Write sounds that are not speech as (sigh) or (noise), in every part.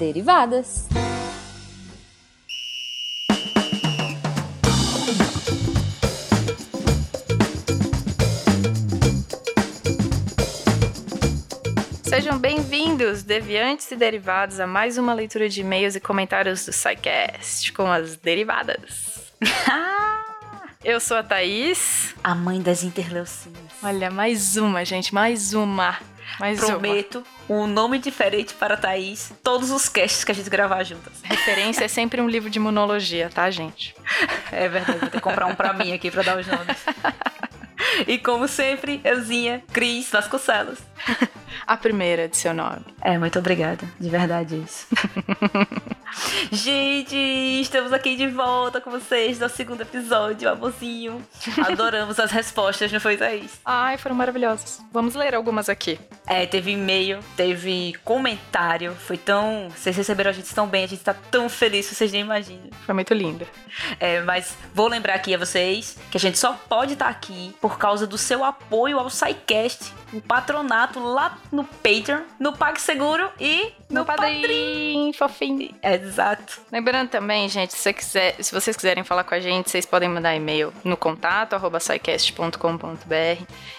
Derivadas. Sejam bem-vindos, deviantes e derivados, a mais uma leitura de e-mails e comentários do SciCast com as derivadas. (laughs) (laughs) Eu sou a Thaís. A mãe das interleucinas. Olha, mais uma, gente, mais uma. Mais Prometo um nome diferente para a Thaís todos os casts que a gente gravar juntas. Referência é sempre um livro de imunologia, tá, gente? É verdade, vou ter que comprar um pra mim aqui pra dar os nomes. E como sempre, euzinha, Cris Vasconcelos. (laughs) A primeira de seu nome. É, muito obrigada. De verdade isso. (laughs) Gente, estamos aqui de volta com vocês no segundo episódio, amorzinho. Adoramos as respostas, não foi, Thaís? Ai, foram maravilhosas. Vamos ler algumas aqui. É, teve e-mail, teve comentário. Foi tão. Vocês receberam a gente tão bem, a gente tá tão feliz, vocês nem imaginam. Foi muito linda. É, mas vou lembrar aqui a vocês que a gente só pode estar aqui por causa do seu apoio ao SciCast, o patronato lá no Patreon, no PagSeguro e no, No padrinho, fofinho. Exato. Lembrando também, gente, se, você quiser, se vocês quiserem falar com a gente, vocês podem mandar e-mail no contato arroba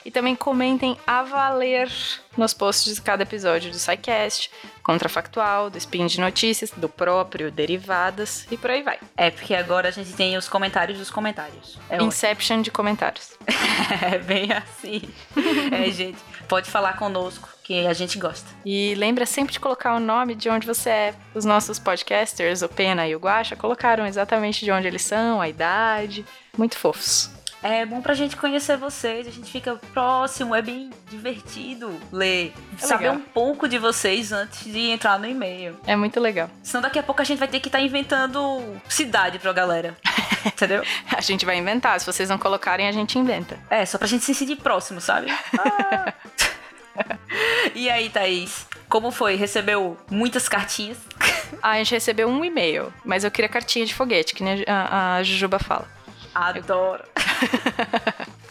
e também comentem a valer nos posts de cada episódio do SciCast, Contrafactual, do Spin de Notícias, do próprio Derivadas e por aí vai. É, porque agora a gente tem os comentários dos comentários. É, ótimo. Inception de comentários. (laughs) é bem assim. (laughs) É, gente, pode falar conosco que a gente gosta. E lembra sempre de colocar o nome de onde você é. Os nossos podcasters, o Pena e o Guaxa, colocaram exatamente de onde eles são, a idade. Muito fofos. É bom pra gente conhecer vocês, a gente fica próximo, é bem divertido ler, É saber legal. um pouco de vocês antes de entrar no e-mail. É muito legal. Senão daqui a pouco a gente vai ter que estar inventando cidade pra galera. (laughs) Entendeu? A gente vai inventar. Se vocês não colocarem, a gente inventa. É, só pra gente se sentir próximo, sabe? Ah. (laughs) e aí, Thaís? Como foi? Recebeu muitas cartinhas? Ah, a gente recebeu um e-mail, mas eu queria cartinha de foguete, que nem a, a Jujuba fala. Adoro. (laughs)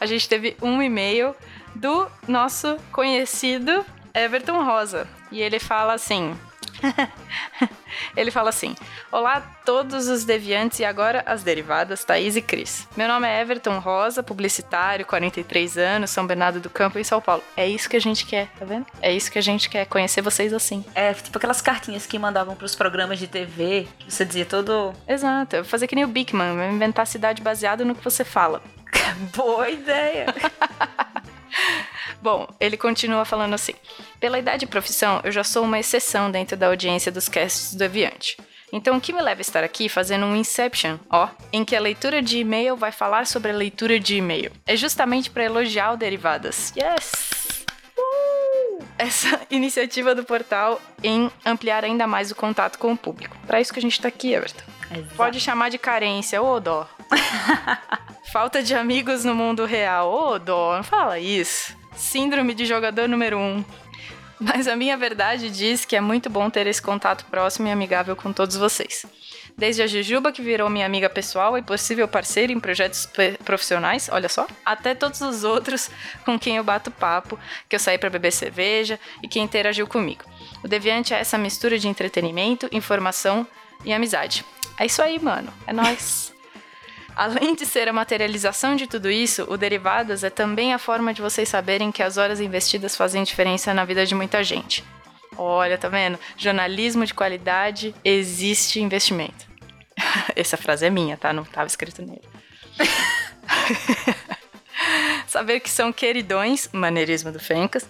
A gente teve um e-mail do nosso conhecido Everton Rosa. E ele fala assim. (laughs) ele fala assim: Olá a todos os deviantes e agora as derivadas, Thaís e Cris. Meu nome é Everton Rosa, publicitário, 43 anos, São Bernardo do Campo, em São Paulo. É isso que a gente quer, tá vendo? É isso que a gente quer, conhecer vocês assim. É, tipo aquelas cartinhas que mandavam pros programas de TV, que você dizia todo. Exato, eu vou fazer que nem o Bigman, vou inventar cidade baseada no que você fala. (laughs) Boa ideia! (laughs) Bom, ele continua falando assim: Pela idade e profissão, eu já sou uma exceção dentro da audiência dos casts do Aviante. Então, o que me leva a estar aqui fazendo um Inception, ó, em que a leitura de e-mail vai falar sobre a leitura de e-mail. É justamente para elogiar o Derivadas. Yes! Uh! Essa (laughs) iniciativa do portal em ampliar ainda mais o contato com o público. Para isso que a gente tá aqui, Everton. Pode chamar de carência, ô dó. (laughs) Falta de amigos no mundo real, ô dó, não fala isso. Síndrome de jogador número um. Mas a minha verdade diz que é muito bom ter esse contato próximo e amigável com todos vocês. Desde a Jujuba, que virou minha amiga pessoal e possível parceira em projetos profissionais, olha só, até todos os outros com quem eu bato papo, que eu saí para beber cerveja e que interagiu comigo. O Deviante é essa mistura de entretenimento, informação e amizade. É isso aí, mano. É nóis. (laughs) Além de ser a materialização de tudo isso, o Derivadas é também a forma de vocês saberem que as horas investidas fazem diferença na vida de muita gente. Olha, tá vendo? Jornalismo de qualidade existe investimento. (laughs) Essa frase é minha, tá? Não estava escrito nele. (laughs) saber que são queridões, maneirismo do Fencas,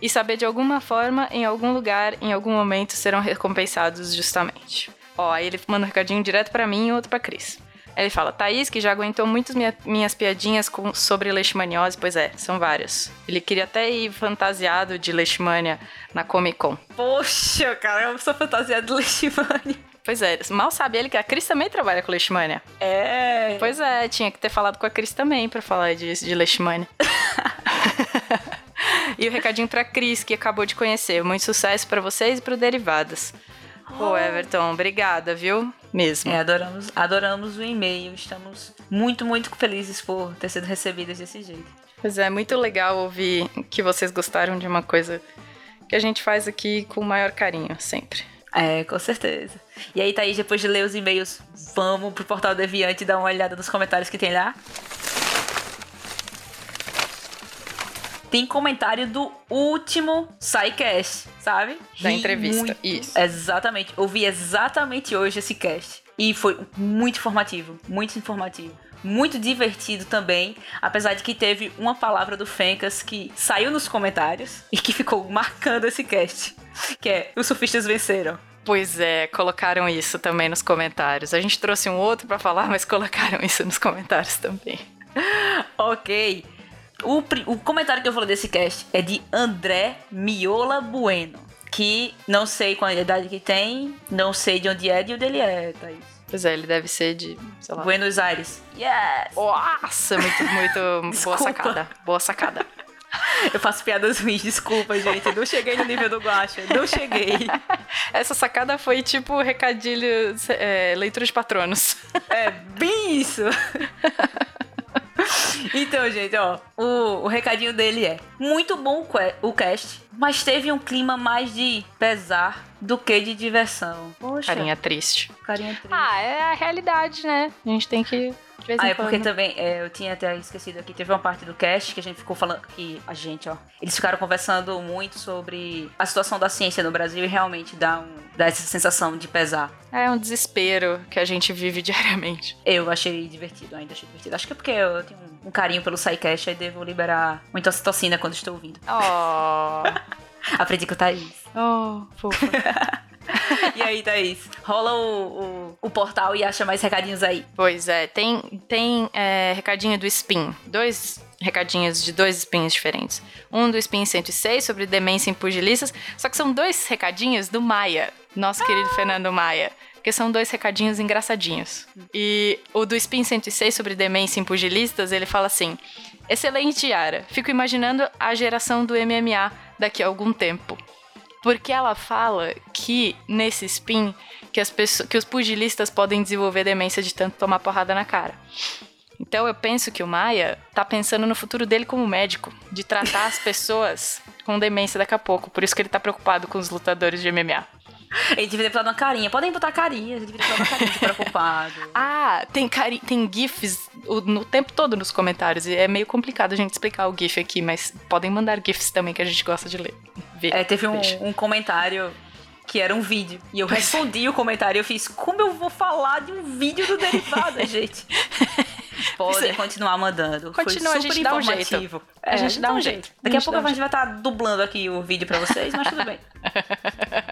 e saber de alguma forma, em algum lugar, em algum momento, serão recompensados justamente. Ó, aí ele manda um recadinho direto pra mim e outro pra Cris. Ele fala, Thaís, que já aguentou muitas minha- minhas piadinhas com- sobre leishmaniose, pois é, são várias. Ele queria até ir fantasiado de leishmania na Comic Con. Poxa, cara, eu sou fantasiada de Leishmania. Pois é, mal sabe ele que a Cris também trabalha com leishmania. É. Pois é, tinha que ter falado com a Cris também pra falar de, de leishmania. (laughs) e o recadinho pra Cris, que acabou de conhecer. Muito sucesso pra vocês e pro Derivadas. Pô, Everton, obrigada, viu? Mesmo. É, adoramos, adoramos o e-mail. Estamos muito, muito felizes por ter sido recebidas desse jeito. Pois é, muito legal ouvir que vocês gostaram de uma coisa que a gente faz aqui com o maior carinho, sempre. É, com certeza. E aí, Thaís, depois de ler os e-mails, vamos pro Portal Deviante e dar uma olhada nos comentários que tem lá? Tem comentário do último SciCast, sabe? Da Ri entrevista, muito. isso. Exatamente. Ouvi exatamente hoje esse cast. E foi muito informativo, muito informativo. Muito divertido também, apesar de que teve uma palavra do Fencas que saiu nos comentários e que ficou marcando esse cast, que é os surfistas venceram. Pois é, colocaram isso também nos comentários. A gente trouxe um outro pra falar, mas colocaram isso nos comentários também. (laughs) Ok. O, o comentário que eu falei desse cast é de André Miola Bueno. Que não sei qual a idade que tem, não sei de onde é, de onde ele é, Thaís. Pois é, ele deve ser de, sei lá. Buenos Aires. Yes! Nossa, muito, muito (laughs) boa sacada. Boa sacada. (laughs) Eu faço piadas ruins, desculpa, gente. Não cheguei no nível do Guacha. Não cheguei. (laughs) Essa sacada foi tipo recadilho, é, leitura de patronos. É, bem isso. Então, gente, ó, o, o recadinho dele é: muito bom o que- o cast, mas teve um clima mais de pesar do que de diversão. Poxa, Carinha triste. carinha triste. Ah, é a realidade, né? A gente tem que. Ah, é porque também, é, eu tinha até esquecido aqui, teve uma parte do cast que a gente ficou falando, que a gente, ó, eles ficaram conversando muito sobre a situação da ciência no Brasil e realmente dá, um, dá essa sensação de pesar. É um desespero que a gente vive (laughs) diariamente. Eu achei divertido, ainda achei divertido. Acho que é porque eu tenho um, um carinho pelo SciCast e devo liberar muita ocitocina quando estou ouvindo. Oh, (laughs) Aprendi com o Thaís. oh, fofa. (laughs) (laughs) E aí, Thaís? Rola o, o, o portal e acha mais recadinhos aí. Pois é, tem, tem é, recadinho do Spin. Dois recadinhos de dois spins diferentes. Um do Spin 106 sobre demência em pugilistas, só que são dois recadinhos do Maia, nosso querido Fernando Maia. Porque são dois recadinhos engraçadinhos. E o do Spin 106 sobre demência em pugilistas, ele fala assim: Excelente, Yara. Fico imaginando a geração do MMA daqui a algum tempo. Porque ela fala que nesse spin que, as pessoas, que os pugilistas podem desenvolver demência de tanto tomar porrada na cara. Então eu penso que o Maia tá pensando no futuro dele como médico, de tratar as (laughs) pessoas com demência daqui a pouco. Por isso que ele tá preocupado com os lutadores de MMA. Ele devia ter botado uma carinha. Podem botar carinha, ele devia ter botado uma carinha de preocupado. (laughs) Ah, tem, cari tem GIFs o, no tempo todo nos comentários. E é meio complicado a gente explicar o GIF aqui, mas podem mandar GIFs também que a gente gosta de ler. Ver. É, teve um, um comentário que era um vídeo. E eu respondi o comentário e eu fiz, como eu vou falar de um vídeo do derivado, (laughs) gente? Podem continuar mandando. Continua, Foi a super gente dá um jeito. informativo. A É, gente dá um jeito. Daqui A a gente pouco um a gente vai estar dublando aqui o vídeo pra vocês, mas tudo bem. (laughs)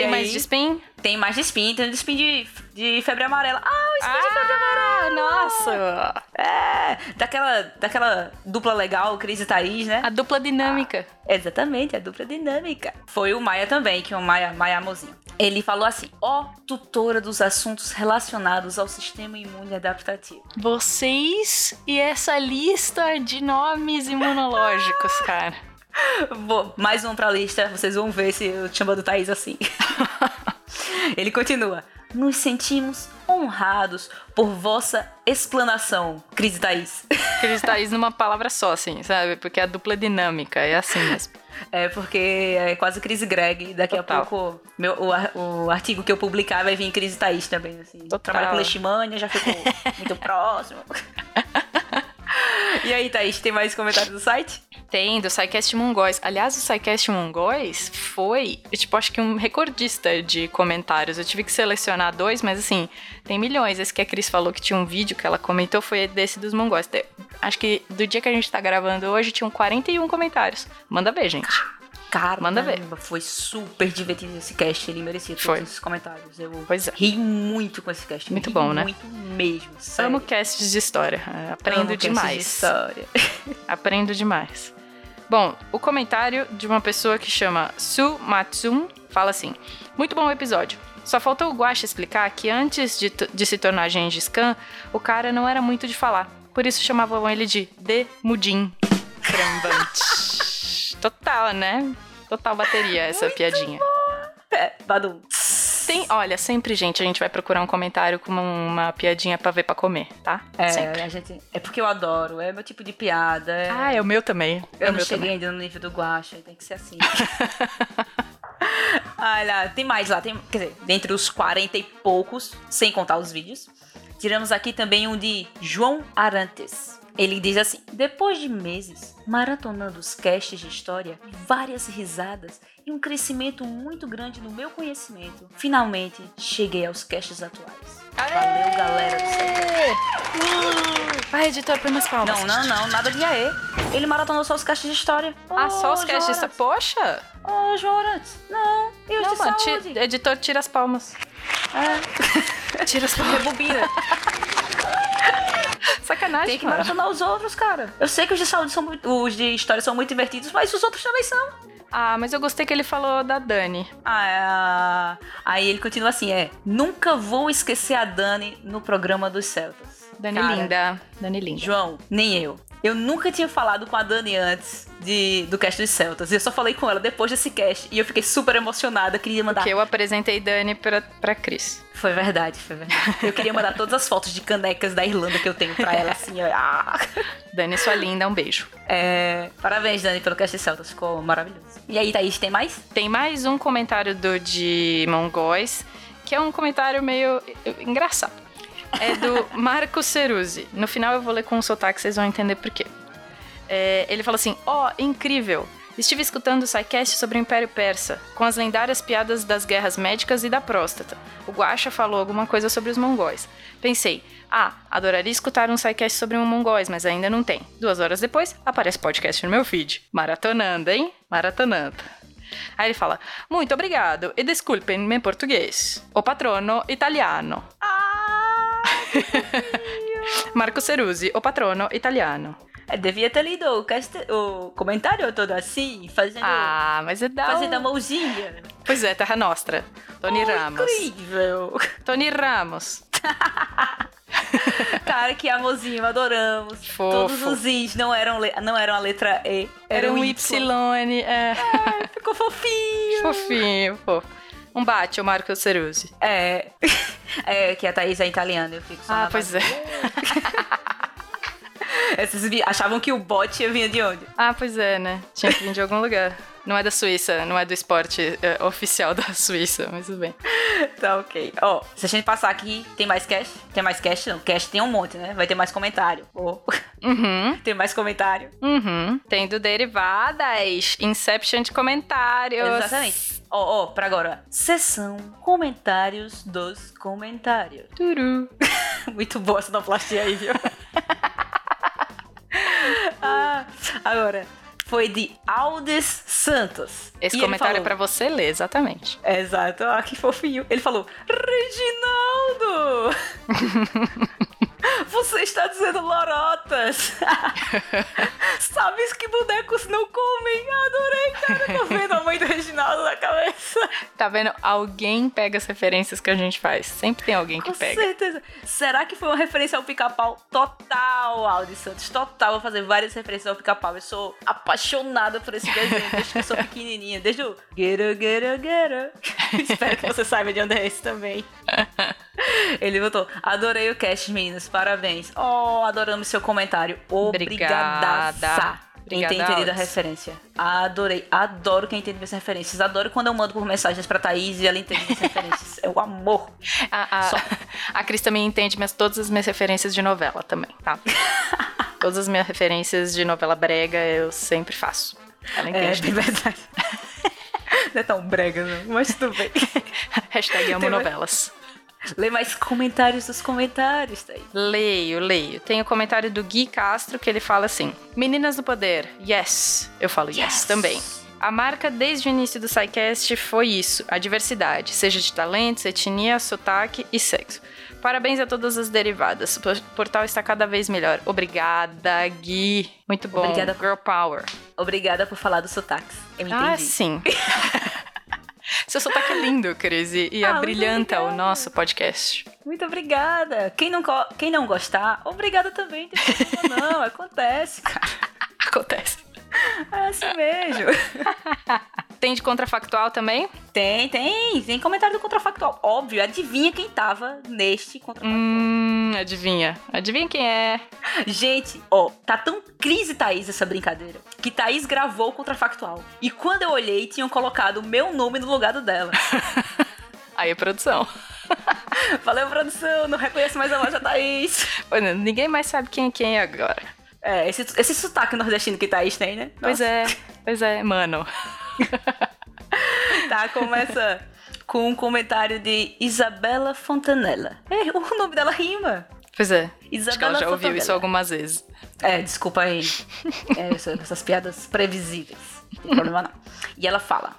Tem aí, mais de spin? Tem mais de spin, tem de spin de, de febre amarela. Ah, o spin de febre amarela! Ah, nossa! É, daquela, daquela dupla legal, Cris e Thaís, né? A dupla dinâmica. Exatamente, a dupla dinâmica. Foi o Maia também, que é o Maia, Maia Amozinho. Ele falou assim: ó, tutora dos assuntos relacionados ao sistema imune adaptativo. Vocês e essa lista de nomes imunológicos, (laughs) cara. Vou, mais um pra lista, vocês vão ver se eu te chamando Thaís assim. (laughs) Ele continua: nos sentimos honrados por vossa explanação, Cris e Thaís. Eles tá isso numa palavra só, assim, sabe? Porque a dupla dinâmica é assim mesmo. É porque é quase Cris e Greg. Daqui Total. a pouco meu, o, o artigo que eu publicar vai vir Cris e Thaís também. Assim. Total. Trabalho com Leishmania, já ficou (laughs) muito próximo. (laughs) (laughs) e aí, Thaís, tem mais comentários do site? Tem, do SciCast Mongóis. Aliás, o SciCast Mongóis foi, tipo, acho que um recordista de comentários. Eu tive que selecionar dois, mas assim, tem milhões. Esse que a Cris falou que tinha um vídeo que ela comentou foi desse dos Mongóis. Acho que do dia que a gente tá gravando hoje, tinham 41 comentários. Manda ver, gente. Cara, Manda ver. Foi super divertido esse cast. Ele merecia todos Foi. esses comentários. Eu Pois é. ri muito com esse cast. Muito bom, né? Muito mesmo. Sério. Amo casts de história. É, Aprendo Amo cast de demais. história. (laughs) Aprendo demais. Bom, o comentário de uma pessoa que chama Su Matsum fala assim: Muito bom o episódio. Só falta o Guaxa explicar que antes de, de se tornar Gengis Khan, o cara não era muito de falar. Por isso chamavam ele de De Mudim. Trambante. (laughs) Total, né? Total bateria essa piadinha. É, Badum. tem, olha, sempre, gente, a gente vai procurar um comentário com uma, uma piadinha pra ver pra comer, tá? É, sempre. a gente, é porque eu adoro, é meu tipo de piada. É... Ah, é o meu também. eu é não cheguei também. ainda no nível do Guacha, tem que ser assim. (laughs) lá, tem mais lá, tem, quer dizer, dentre os 40 e poucos, sem contar os vídeos. Tiramos aqui também um de João Arantes. Ele diz assim: Depois de meses maratonando os casts de história, várias risadas e um crescimento muito grande no meu conhecimento, finalmente cheguei aos casts atuais. Valeu, galera do Céu. Vai, editor, põe umas palmas. Não, não, não, nada de aê. Ele maratonou só os casts de história. Ah, só os casts. Jonas. Poxa! Ô, João Arantes. Não, eu Não, de mano, saúde. editor, tira as palmas. É. (laughs) Tira as palmas. Rebobina. (laughs) Sacanagem, Tem que mano. maratonar os outros, cara. Eu sei que os de saúde são muito, os de história são muito divertidos, mas os outros também são. Ah, mas eu gostei que ele falou da Dani. Ah, é, aí ele continua assim, é. Nunca vou esquecer a Dani no programa dos Celtas. Dani Cara, linda. Dani linda. João, nem eu. Eu nunca tinha falado com a Dani antes de, do cast dos Celtas. Eu só falei com ela depois desse cast. E eu fiquei super emocionada. Queria mandar. Porque eu apresentei Dani pra, pra Cris. Foi verdade, foi verdade. Eu queria mandar todas as fotos de canecas da Irlanda que eu tenho pra ela, assim, ó. Ah. Dani, sua linda, um beijo. É, parabéns, Dani, pelo cast dos Celtas. Ficou maravilhoso. E aí, Thaís, tem mais? Tem mais um comentário do de Mongóis, que é um comentário meio engraçado. É do Marco Ceruzzi. No final eu vou ler com um sotaque, vocês vão entender por quê. É, ele fala assim: Ó, incrível! Estive escutando o SciCast sobre o Império Persa, com as lendárias piadas das guerras médicas e da próstata. O Guaxa falou alguma coisa sobre os mongóis. Pensei, ah, adoraria escutar um SciCast sobre um mongóis, mas ainda não tem. Duas horas depois, aparece podcast no meu feed. Maratonando, hein? Maratonando. Aí ele fala, muito obrigado e desculpem meu português. O patrono italiano. (laughs) Marco Ceruzzi, o patrono italiano. É, devia ter lido o, cast, o comentário todo assim, fazendo, Ah, mas é da... fazendo a mãozinha. Pois é, Terra Nostra. Tony Oh, Ramos. Incrível! (laughs) Tony Ramos. (laughs) Cara, que amorzinho, adoramos. Fofo. Todos os Is não eram, le- não eram a letra E, Era um Y. Y, é. Ficou fofinho. Fofinho, fofo. Um bate, o Marco Ceruzzi. É. (laughs) É, que a Thaís é italiana, eu fico só Ah, pois é. (laughs) Esses vi- achavam que o bot ia vir de onde? Ah, pois é, né? Tinha que vir de algum lugar. Não é da Suíça, não é do esporte é, oficial (laughs) da Suíça, mas tudo bem. Tá ok. Ó, se a gente passar aqui, tem mais cast? Tem mais cast? Não, cast tem um monte, né? Vai ter mais comentário. Ó, (laughs) Uhum, tem mais comentário. uhum. Tem do Derivadas, Inception de comentários. Exatamente. Ó, ó, pra agora. Sessão comentários dos comentários. Turu. (laughs) Muito boa essa sonoplastia aí, viu? ah, agora, foi de Aldes Santos. Esse E comentário é falou- pra você ler, exatamente. Exato, ah, que fofinho. Ele falou: Reginaldo! (laughs) Você está dizendo lorotas! (laughs) Sabes que bonecos não comem? Adorei, cara. Tô vendo a mãe do Reginaldo na cabeça. Tá vendo? Alguém pega as referências que a gente faz. Sempre tem alguém que Com pega. certeza. Será que foi uma referência ao pica-pau? Total, Aldi Santos. Total. Vou fazer várias referências ao pica-pau. Eu sou apaixonada por esse desenho desde que eu sou pequenininha. Desde o up, get up. Espero que você saiba de onde é esse também. (laughs) Ele botou, adorei o cast, meninas, parabéns. Oh, adoramos seu comentário. Obrigada. Em ter Obrigada, entendido a referência. Adorei, adoro quem entende minhas referências. Adoro quando eu mando por mensagens pra Thaís e ela entende minhas referências. É o amor. (laughs) A, a, Só. a Cris também entende minhas, todas as minhas referências de novela também, tá? (laughs) todas as minhas referências de novela brega eu sempre faço. Ela É, entende. de verdade. (laughs) Não é tão brega, não, mas tudo bem. Hashtag amo Tem mais- novelas. Lê mais comentários dos comentários, Thaís. Leio, leio. Tem o comentário do Gui Castro que ele fala assim: Meninas do Poder, yes. Eu falo yes, Yes. também. A marca desde o início do SciCast foi isso, a diversidade, seja de talentos, etnia, sotaque e sexo. Parabéns a todas as derivadas. O por- portal está cada vez melhor. Obrigada, Gui. Muito bom. Obrigada. Girl Power. Obrigada por falar dos sotaques. Eu entendi. Ah, sim. (laughs) Seu sotaque é lindo, Cris, e Ah, abrilhanta o nosso podcast. Muito obrigada. Quem não, quem não gostar, obrigada também. Não. (laughs) Acontece, cara. (laughs) Acontece. É assim mesmo. (laughs) Tem de contrafactual também? Tem, tem. Tem comentário do contrafactual. Óbvio, adivinha quem tava neste contrafactual. Hum, adivinha. Adivinha quem é? Gente, ó, tá tão crise Thaís essa brincadeira, que Thaís gravou o contrafactual. E quando eu olhei, tinham colocado o meu nome no lugar do dela. (laughs) Aí, produção. (laughs) Valeu, produção, não reconheço mais a voz da Thaís. Olha, ninguém mais sabe quem é quem agora. É, esse, esse sotaque nordestino que Thaís tem, né? Pois Nossa. é, pois é, mano. (laughs) Tá, começa com um comentário de Isabela Fontanella. É, o nome dela rima. Pois é. Acho que Isabela ela já ouviu isso algumas vezes. É, desculpa aí. É, essa- essas piadas previsíveis. Não tem problema não. E ela fala: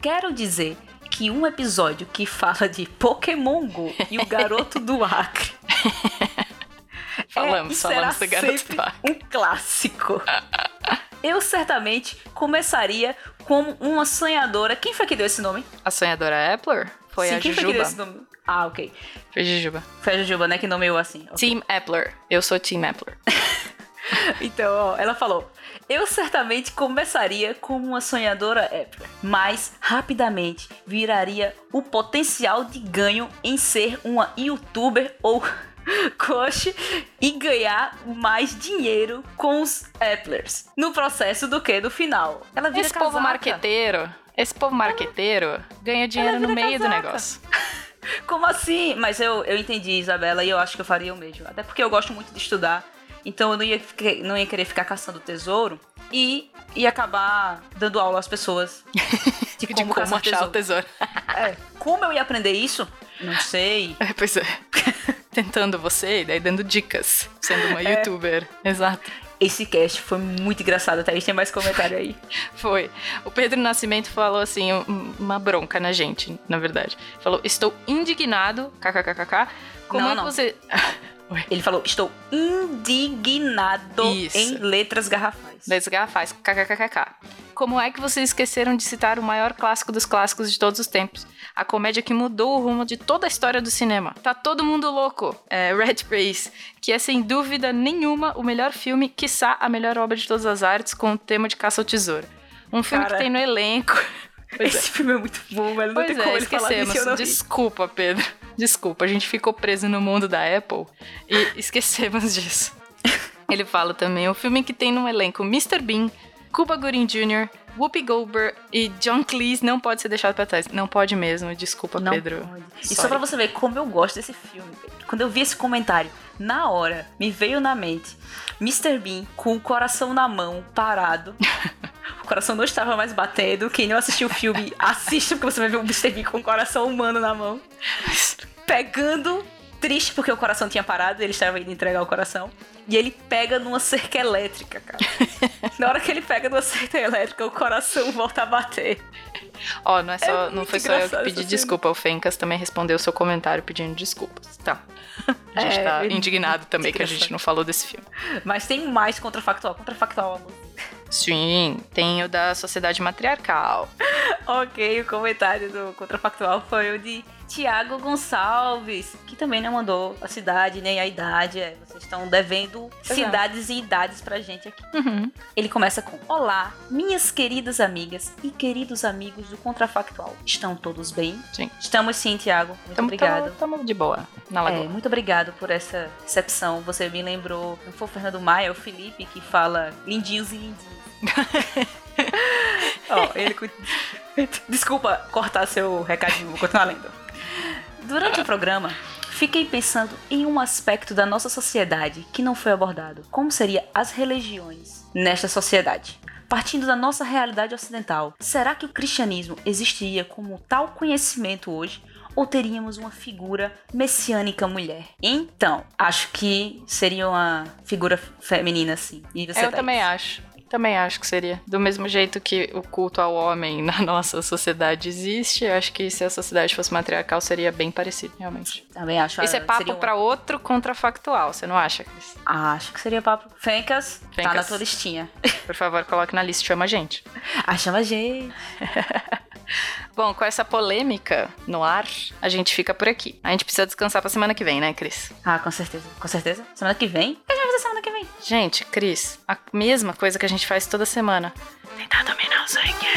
Quero dizer que um episódio que fala de Pokémon Go e o garoto do Acre. (laughs) Falamos, é, falamos do garoto do Acre. Um clássico. (laughs) Eu certamente começaria como uma sonhadora. Quem foi que deu esse nome? A sonhadora Appler foi Sim, a quem foi que deu Jujuba. esse nome? Ah, ok. Foi Jujuba. Foi a Jujuba, né, que nomeou assim. Ok. Team Appler. Eu sou Team Appler. (laughs) Então, ó, ela falou: Eu certamente começaria como uma sonhadora épica, mas rapidamente viraria o potencial de ganho em ser uma youtuber ou (laughs) coach e ganhar mais dinheiro com os Applers no processo do que no final. Ela vira Esse povo casaca. marqueteiro, esse povo marqueteiro ganha dinheiro no meio do casaca. negócio. (laughs) Como assim? Mas eu, eu entendi, Isabela, e eu acho que eu faria o mesmo. Até porque eu gosto muito de estudar. Então eu não ia, não ia querer ficar caçando tesouro e ia acabar dando aula às pessoas. (laughs) De De como, como caçar achar o tesouro. tesouro. É, como eu ia aprender isso? Não sei. (laughs) É, pois é. (laughs) Tentando você e daí dando dicas. Sendo uma youtuber. Exato. Esse cast foi muito engraçado, Thaís. Tem mais comentário aí. (laughs) Foi. O Pedro Nascimento falou assim, um- uma bronca na gente, na verdade. Falou, estou indignado, kkkk. Como Não, é que não. você... Ele falou: Estou indignado Isso. em letras garrafais. Das garrafais, kkkk. Como é que vocês esqueceram de citar o maior clássico dos clássicos de todos os tempos? A comédia que mudou o rumo de toda a história do cinema. Tá todo mundo louco. É Red Race, que é sem dúvida nenhuma o melhor filme, quiçá a melhor obra de todas as artes, com o tema de caça ao tesouro. Um filme Cara. que tem no elenco. Pois é. Esse filme é muito bom, velho. Não Pois tem é, como ele falar esquecemos. disso não ri. Desculpa, Pedro. Desculpa, a gente ficou preso no mundo da Apple e esquecemos (laughs) disso. Ele fala também, o filme que tem no elenco Mr. Bean, Cuba Gooding Jr., Whoopi Goldberg e John Cleese não pode ser deixado pra trás. Não pode mesmo, desculpa, Não Pedro. pode. E só pra você ver como eu gosto desse filme, Pedro. Quando eu vi esse comentário, na hora, me veio na mente Mr. Bean com o coração na mão, parado. (laughs) o coração não estava mais batendo. Quem não assistiu o filme, assista, porque você vai ver o Mr. Bean com o coração humano na mão. Pegando, triste porque o coração tinha parado, ele estava indo entregar o coração. E ele pega numa cerca elétrica, cara. (laughs) na hora que ele pega numa cerca elétrica, o coração volta a bater. Ó, não, é só, É não foi só eu que pedi desculpa. O Fencas também respondeu o seu comentário pedindo desculpas. Tá. A gente É, tá indignado também que a gente não falou desse filme. Mas tem mais contrafactual. Contrafactual, amor. Sim, tem o da sociedade matriarcal. Ok, o comentário do Contrafactual foi o de Tiago Gonçalves, que também não mandou a cidade nem a idade. É, vocês estão devendo cidades e idades pra gente aqui. Uhum. Ele começa com: Olá, minhas queridas amigas e queridos amigos do Contrafactual. Estão todos bem? Sim. Estamos sim, Tiago. Muito Tamo, obrigado. Tamo, tamo de boa na É, muito obrigado por essa recepção. Você me lembrou, não foi o Fernando Maia, é o Felipe que fala lindinhos e lindinhos. (laughs) Ó, ele. Cu- (laughs) Desculpa cortar seu recadinho, vou continuar lendo. Durante o programa, fiquei pensando em um aspecto da nossa sociedade que não foi abordado. Como seria as religiões nesta sociedade? Partindo da nossa realidade ocidental, será que o cristianismo existiria como tal conhecimento hoje? Ou teríamos uma figura messiânica mulher? Então, acho que seria uma figura feminina, sim. Eu Thaís? também acho. Também acho que seria. Do mesmo jeito que o culto ao homem na (laughs) nossa sociedade existe, eu acho que se a sociedade fosse matriarcal seria bem parecido, realmente. Também acho. Esse é ah, papo uma- pra outro contrafactual, você não acha, Cris? Acho que seria papo. Fencas, tá Fencas. na tua listinha. (laughs) Por favor, coloque na lista, chama a gente. Ah, chama a gente. (laughs) Bom, com essa polêmica no ar, a gente fica por aqui. A gente precisa descansar pra semana que vem, né, Cris? Ah, com certeza. Com certeza. Semana que vem? A gente vai fazer semana que vem? Gente, Cris, a mesma coisa que a gente faz toda semana. Tentar dominar o sangue.